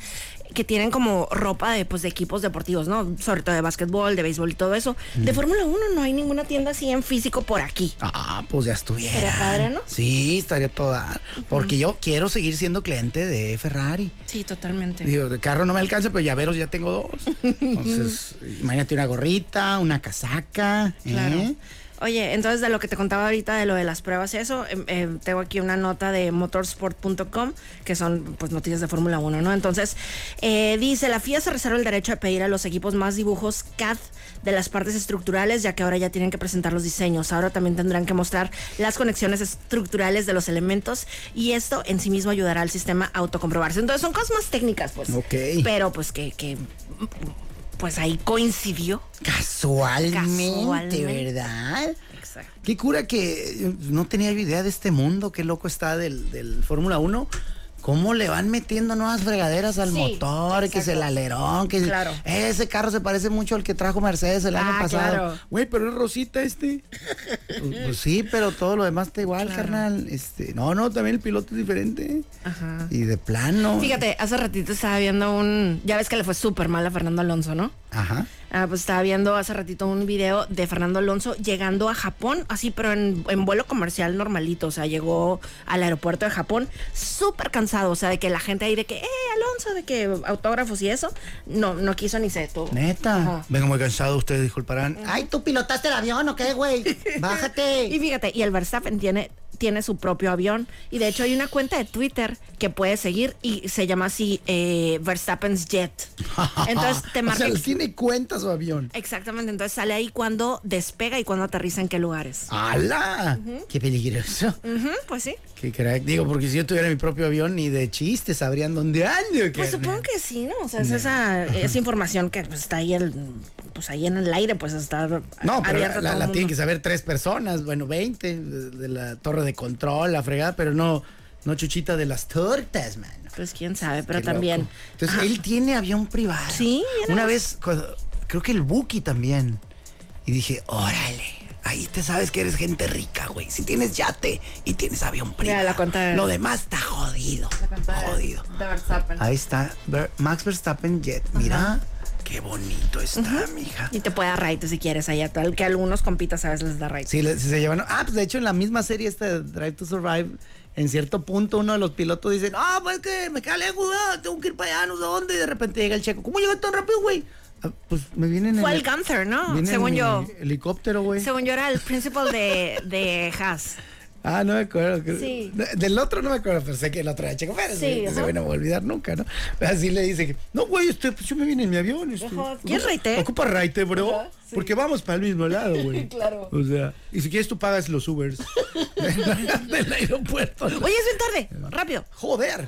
que tienen como ropa de, pues, de equipos deportivos, ¿no? Sobre todo de básquetbol, de béisbol y todo eso. De Fórmula 1 no hay ninguna tienda así en físico por aquí. Ah, pues ya estuviera. Estaría padre, ¿no? Sí, estaría toda. Porque yo quiero seguir siendo cliente de Ferrari. Sí, totalmente. Digo, de carro no me alcanza, pero llaveros ya tengo dos. Entonces, imagínate una gorrita, una casaca. ¿eh? Oye, entonces de lo que te contaba ahorita de lo de las pruebas y eso, em, em, tengo aquí una nota de motorsport.com, que son pues noticias de Fórmula 1, ¿no? Entonces, eh, dice, la FIA se reserva el derecho de pedir a los equipos más dibujos CAD de las partes estructurales, ya que ahora ya tienen que presentar los diseños. Ahora también tendrán que mostrar las conexiones estructurales de los elementos y esto en sí mismo ayudará al sistema a autocomprobarse. Entonces son cosas más técnicas, pues. Ok. Pero pues que, que pues ahí coincidió. Casualmente, Casualmente. ¿verdad? Exacto. Qué cura que eh, no tenía yo idea de este mundo, qué loco está del, del Fórmula 1. ¿Cómo le van metiendo nuevas fregaderas al Sí, motor? Que es el alerón, que Claro. ese carro se parece mucho al que trajo Mercedes el año Ah, pasado. claro. Güey, pero es rosita este. Pues, pues sí, pero todo lo demás está igual, carnal. Este, no, no, también el piloto es diferente. Ajá. Y de plano. Fíjate, hace ratito estaba viendo un. Ya ves que le fue súper mal a Fernando Alonso, ¿no? Ajá. Ah, pues estaba viendo hace ratito un video de Fernando Alonso llegando a Japón, así, pero en, en vuelo comercial normalito. O sea, llegó al aeropuerto de Japón súper cansado. O sea, de que la gente ahí de que, ¡eh, Alonso! De que autógrafos y eso. No, no quiso ni se detuvo. Neta. Ajá. Vengo muy cansado, ustedes disculparán. Ay, ¿tú pilotaste el avión o qué, güey? Bájate. Y fíjate, y el Verstappen tiene tiene su propio avión. Y de hecho hay una cuenta de Twitter que puedes seguir y se llama así eh, Verstappen's Jet. Entonces te o marca... sea, tiene cuenta su avión. Exactamente, entonces sale ahí cuando despega y cuando aterriza en qué lugares. ¡Hala! ¡Qué peligroso! Pues sí. Qué crack. Digo, porque si yo tuviera mi propio avión, ni de chistes sabrían dónde ando. Pues supongo que sí, ¿no? O sea, es esa, esa información que pues, está ahí, el, pues ahí en el aire, pues está No, pero la, la tienen que saber tres personas, bueno, 20 de, de la torre de control, la fregada, pero no, no chuchita de las tortas, mano. Pues quién sabe, pero Qué también. loco. Entonces, él tiene avión privado. Sí, Una vez, cuando- creo que el Buki también. Y dije, órale, ahí te sabes que eres gente rica, güey. Si tienes yate y tienes avión privado. la cuenta de- Lo demás está jodido. Jodido. De Verstappen. Ahí está, Ver- Max Verstappen Jet. Mira, qué bonito está, mija. Y te puede dar raite si quieres allá, tal que a algunos compitas a veces les da raite. Sí, le- se llevan. Ah, pues de hecho en la misma serie esta de Drive to Survive, en cierto punto uno de los pilotos dice, ah, pues que me queda lejos, ah, tengo que ir para allá, no sé dónde, y de repente llega el checo. ¿Cómo llega tan rápido, güey? "Ah, pues me vienen Fue en el Gunther, ¿no? en Según mi yo. Helicóptero, güey. Según yo era el principal de, de Haas. Ah, no me acuerdo. Sí. de- Del otro no me acuerdo, pero sé que el otro era checo Pérez. Sí, no me voy a olvidar nunca, ¿no? Así le dice que, no, güey, este, pues yo me vine en mi avión. Este, Ajá. ¿Quieres raite? Ocupa raite, bro. Ajá, sí. Porque vamos para el mismo lado, güey. Claro. O sea, y si quieres tú pagas los Ubers del aeropuerto. Oye, es bien tarde. Rápido. Joder.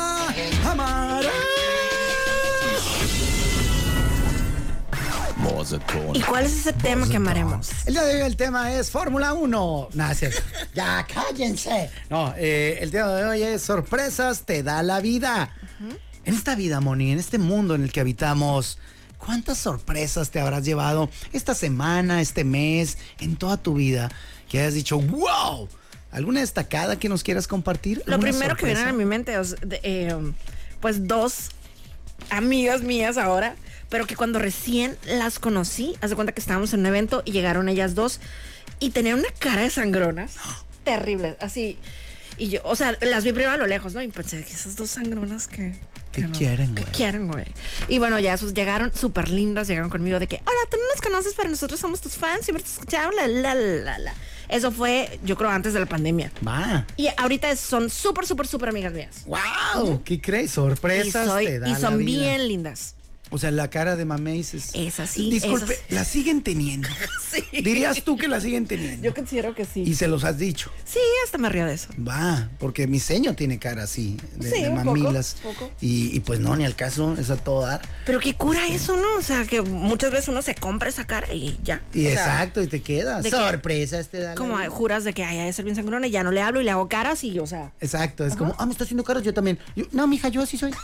¿Y cuál es ese tema que amaremos? El día de hoy el tema es Fórmula 1. No, es cierto. Ya, cállense. No, eh, el tema de hoy es sorpresas te da la vida. En esta vida, Moni, en este mundo en el que habitamos, ¿cuántas sorpresas te habrás llevado esta semana, este mes, en toda tu vida? Que hayas dicho, wow. ¿Alguna destacada que nos quieras compartir? Lo ¿Alguna primero que viene a mi mente es, de, eh, pues, dos amigas mías ahora, pero que cuando recién las conocí, haz de cuenta que estábamos en un evento y llegaron ellas dos y tenían una cara de sangronas terrible, así. Y yo, o sea, las vi primero a lo lejos, ¿no? Y pensé que esas dos sangronas que... ¿Qué no- quieren, ¿Qué güey? quieren, güey? Y bueno, ya esos llegaron súper lindas, llegaron conmigo de que, hola, tú no nos conoces, pero nosotros somos tus fans, siempre te escuchamos, la, la, la, la. Eso fue, yo creo, antes de la pandemia. Va. Y ahorita son súper, súper, súper amigas mías. ¡Wow! ¿Qué crees? Y, Sorpresas soy- te da y son bien lindas. O sea, la cara de Mameis es. Es así, Disculpe, es la siguen teniendo. Dirías tú que la siguen teniendo. considero que sí. Y se los has dicho. Sí, hasta me río de eso. Va, porque mi seño tiene cara así, de, Sí, de un poco, mamilas. poco. Y, y pues no, ni al caso, es a todo dar. Pero qué cura eso, ¿no? O sea, que muchas veces uno se compra esa cara y ya. Y O sea, exacto, y te quedas. ¿de qué? Sorpresas te da. Como vida. juras de que ay, es el bien sangrona y ya no le hablo y le hago caras y, o sea. Exacto, es como, ah, me está haciendo caras, yo también. Yo, no, mija, yo así soy.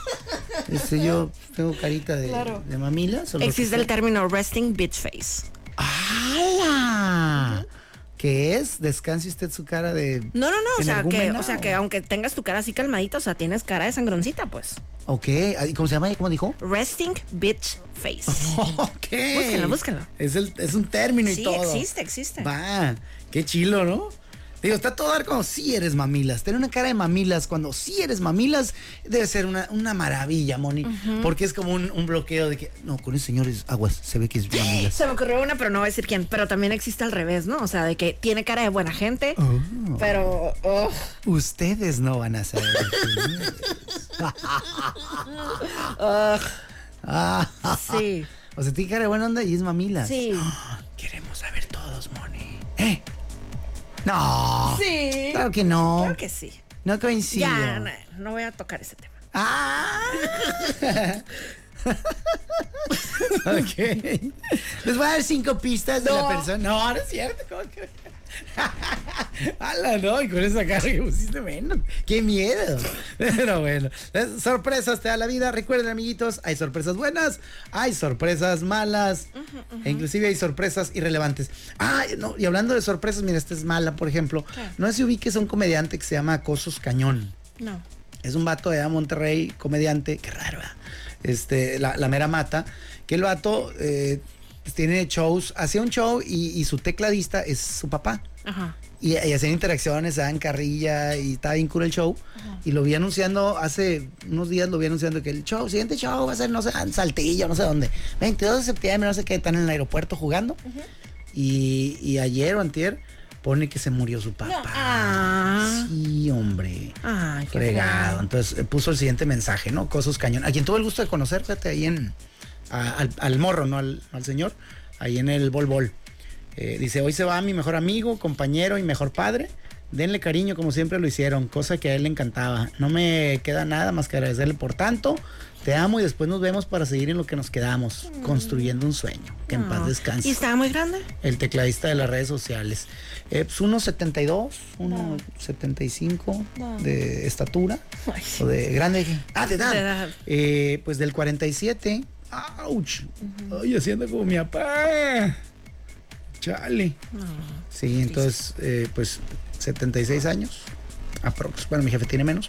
Este, yo tengo carita de, Claro. De mamilas. o que Existe el término resting bitch face. ¡Hala! ¿Qué es? Descanse usted su cara de. No, no, no, o sea, que, o sea, que aunque tengas tu cara así calmadita, o sea, tienes cara de sangroncita, pues. Ok, ¿y ¿cómo se llama? ¿Cómo dijo? Resting bitch face. Ok. Búsquenlo, búsquenlo. Es, el, es un término y Sí, todo. existe, existe. Va, qué chilo, ¿no? Digo, está todo dar cuando sí eres mamilas. Tener una cara de mamilas cuando sí eres mamilas debe ser una, una maravilla, Moni. Porque es como un, un bloqueo de que, no, con ese señor es aguas, se ve que es mamilas. Se me ocurrió una, pero no voy a decir quién. Pero también existe al revés, ¿no? O sea, de que tiene cara de buena gente, Oh. pero. oh, Ustedes no van a saber. Ah, sí. o sea, tiene cara de buena onda y es mamilas. Sí. Queremos saber todos, Moni. ¿Eh? No. Sí. Claro que no. Claro que sí. No coincido. Ya, no, no voy a tocar ese tema. Ah. ok. Les voy a dar cinco pistas de la persona. No, no es cierto. ¿cómo que? Ala, no, y con esa cara que pusiste menos. ¡Qué miedo! Pero bueno, sorpresas te da la vida. Recuerden, amiguitos, hay sorpresas buenas, hay sorpresas malas, e inclusive hay sorpresas irrelevantes. Ah, no, y hablando de sorpresas, mira, esta es mala, por ejemplo. No sé si ubiques a un comediante que se llama Cosos Cañón. No. Es un vato de Monterrey, comediante. Qué raro, ¿verdad? este, la, la mera mata, que el vato eh, tiene shows, hacía un show y, y su tecladista es su papá. Ajá. Y, y hacían interacciones, se daban carrilla y estaba bien cool el show. Y lo vi anunciando hace unos días, lo vi anunciando que el show, siguiente show va a ser, no sé, en Saltillo, no sé dónde. 22 de septiembre, no sé qué, están en el aeropuerto jugando. y, y ayer o antier pone que se murió su papá. Ah. Sí, hombre. Ay, qué Fregado. Entonces eh, puso el siguiente mensaje, ¿no? Cosos cañón. A quien tuve el gusto de conocer, fíjate, ahí en. A- al, al morro, no al, al señor. Ahí en el Bol Bol. Eh, dice: Hoy se va mi mejor amigo, compañero y mejor padre. Denle cariño como siempre lo hicieron, cosa que a él le encantaba. No me queda nada más que agradecerle por tanto. Te amo y después nos vemos para seguir en lo que nos quedamos, construyendo un sueño. Que en paz descanse ¿Y estaba muy grande? el tecladista de las redes sociales. Eh, pues 1.72, 1.75 de estatura. Ay. O de grande. Ah, de edad. De edad. Eh, pues del 47. ¡Auch! Ay, haciendo como mi papá. Chale. sí, entonces, eh, pues 76 años. Aprox. Bueno, mi jefe tiene menos.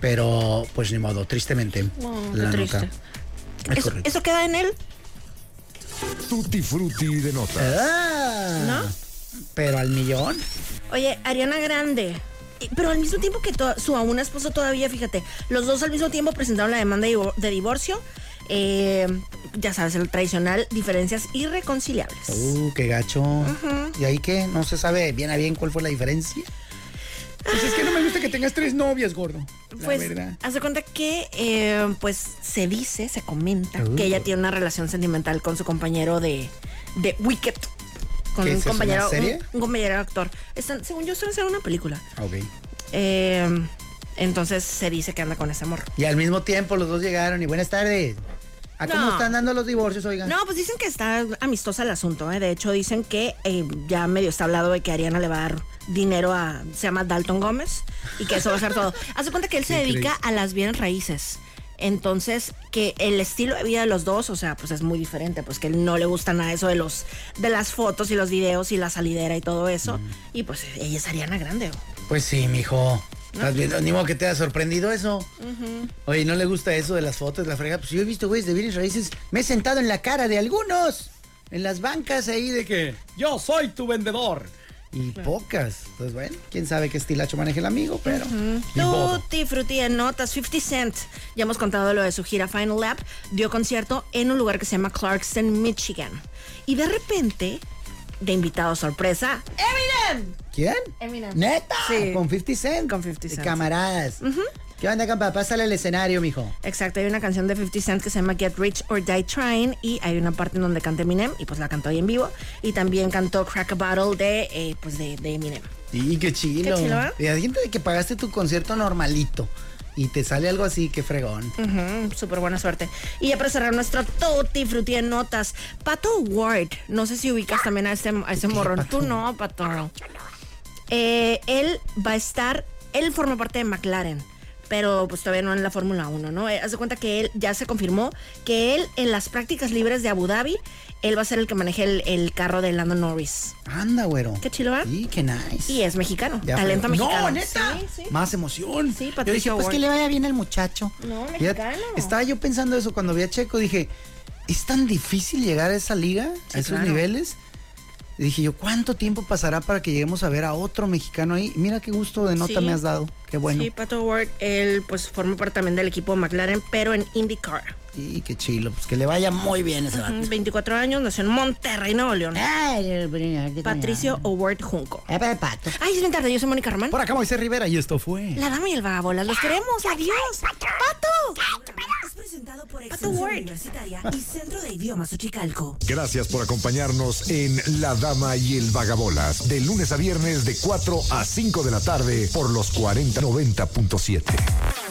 Pero, pues ni modo, tristemente. No, la triste. nota. Es ¿Eso, correcto. eso queda en él? Tutti frutti de notas. Ah, ¿No? Pero al millón. Oye, Ariana Grande. Pero al mismo tiempo que to- su aún esposo todavía, fíjate, los dos al mismo tiempo presentaron la demanda de divorcio. Eh, ya sabes, el tradicional, diferencias irreconciliables. Uh, qué gacho. ¿Y ahí qué? No se sabe bien a bien cuál fue la diferencia. Pues es que no me gusta que tengas tres novias, gordo. La Pues, verdad. hace cuenta que, eh, pues, se dice, se comenta Uh. que ella tiene una relación sentimental con su compañero de, de Wicked. Con ¿Qué un es compañero, una serie? Un, un compañero actor. Están, según yo, están haciendo una película. Ok. Eh, entonces se dice que anda con ese amor. Y al mismo tiempo los dos llegaron y buenas tardes. ¿A cómo No. están dando los divorcios, oigan? No, pues dicen que está amistosa el asunto, ¿eh? De hecho, dicen que eh, ya medio está hablado de que Ariana le va a dar dinero a. Se llama Dalton Gómez y que eso va a ser todo. Hace cuenta que él se dedica a las bienes raíces. Entonces, que el estilo de vida de los dos, o sea, pues es muy diferente, pues que él no le gusta nada eso de los de las fotos y los videos y la salidera y todo eso. Y pues ella es Ariana Grande. Pues sí, mijo. ¿Estás viendo? Ni modo que te haya sorprendido eso. Oye, ¿no le gusta eso de las fotos, la frega? Pues yo he visto güeyes de bienes raíces. Me he sentado en la cara de algunos. En las bancas ahí de que. Yo soy tu vendedor. Y pocas. Pues bueno, quién sabe qué estilacho maneja el amigo, pero. modo. Tutti frutti en notas, 50 Cent. Ya hemos contado lo de su gira Final Lap. Dio concierto en un lugar que se llama Clarkston, Michigan. Y de repente, de invitado sorpresa, Eminem. ¿Quién? Eminem. ¿Neta? Sí. Con 50 Cent. Con 50 De Cent. camaradas. ¿Qué onda, compa? Pásale el escenario, mijo. Exacto, hay una canción de 50 Cent que se llama Get Rich or Die Trying y hay una parte en donde canta Eminem y pues la cantó ahí en vivo y también cantó Crack a Bottle de, eh, pues de, de Eminem. Y qué chilo. Qué chilo, ¿eh? Y hay gente de que pagaste tu concierto normalito y te sale algo así, qué fregón. Ujú, Súper buena suerte. Y ya para cerrar nuestro Tutti Frutti en notas, Pato Ward, no sé si ubicas también a ese, a ese morrón. Pato? Tú no, Pato. Eh, él va a estar, él forma parte de McLaren. Pero pues todavía no en la Fórmula 1, ¿no? Eh, haz de cuenta que él ya se confirmó que él en las prácticas libres de Abu Dhabi, él va a ser el que maneje el, el carro de Lando Norris. Anda, güero. Qué chilo, ¿verdad? Sí, qué nice. Y es mexicano, Ya talento mexicano. No, neta. Sí, sí. Más emoción. Sí, Yo Patricio dije, pues Ward. que le vaya bien al muchacho. No, Fíjate, mexicano. Estaba yo pensando eso cuando vi a Checo, dije, ¿es tan difícil llegar a esa liga, Sí, a esos claro. niveles? Y dije yo, ¿cuánto tiempo pasará para que lleguemos a ver a otro mexicano ahí? Mira qué gusto de nota Sí. me has dado. Qué bueno. Sí, Pato Ward, él pues forma parte también del equipo McLaren, pero en IndyCar. Y qué chilo, pues que le vaya muy bien ese vato. Mm, 24 años, nació en Monterrey, Nuevo León. Patricio Howard Junco. Pato. Ay, es bien tarde, yo soy Mónica Román. Por acá Moisés Rivera y esto fue. La dama y el vagabolas, los queremos, adiós. ¡Pato! Es presentado por Pato Word. Universitaria y Centro de Idiomas Uchicalco. Gracias por acompañarnos en La Dama y el Vagabolas, de lunes a viernes de 4 a 5 de la tarde por los 4090.7.